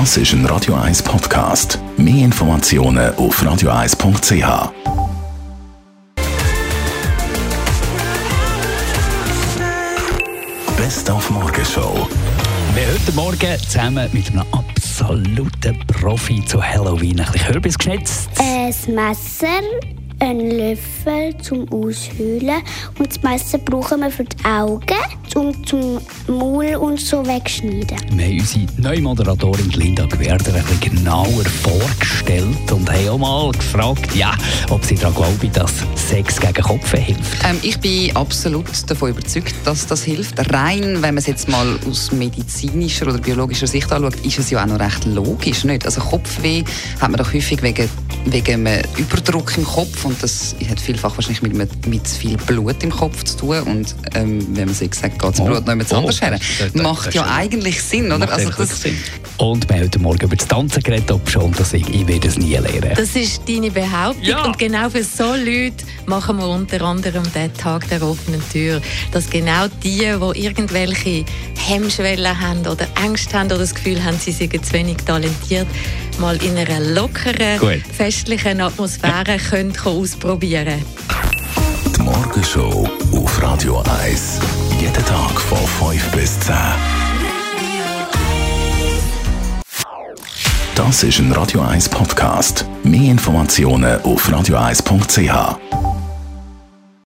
Das ist ein Radio 1 Podcast. Mehr Informationen auf radio1.ch. Best auf Morgenshow. Wir heute Morgen zusammen mit einem absoluten Profi zu Halloween ein bisschen Kürbis geschnitzt. Ein Messer, ein Löffel zum Aushöhlen und das Messer brauchen wir für die Augen und zum Maul und so wegschneiden. Wir haben unsere neue Moderatorin Linda Gwerder ein bisschen genauer vorgestellt und haben auch mal gefragt, ja, ob sie daran glauben, dass Sex gegen Kopf hilft. Ähm, ich bin absolut davon überzeugt, dass das hilft. Rein, wenn man es jetzt mal aus medizinischer oder biologischer Sicht anschaut, ist es ja auch noch recht logisch. Nicht? Also Kopfweh hat man doch häufig wegen, wegen einem Überdruck im Kopf und das hat vielfach wahrscheinlich mit, mit zu viel Blut im Kopf zu tun und ähm, wenn man Sex sagt, geht das Oh. Blut noch jemand Oh, anders her. das- das- das Macht ja eigentlich Sinn, oder? Macht Also das, Sinn. Und wir haben heute Morgen über das Tanzen geredet, ob schon, dass ich, ich werde es nie lernen. Das ist deine Behauptung. Ja. Und genau für so Leute machen wir unter anderem den Tag der offenen Tür. Dass genau die, die irgendwelche Hemmschwellen haben oder Ängste haben oder das Gefühl haben, sie seien zu wenig talentiert, mal in einer lockeren, Gut. festlichen Atmosphäre können ausprobieren Die Morgenshow auf Radio 1. Jeden Tag von 5 bis 10. Das ist ein Radio 1 Podcast. Mehr Informationen auf radio1.ch.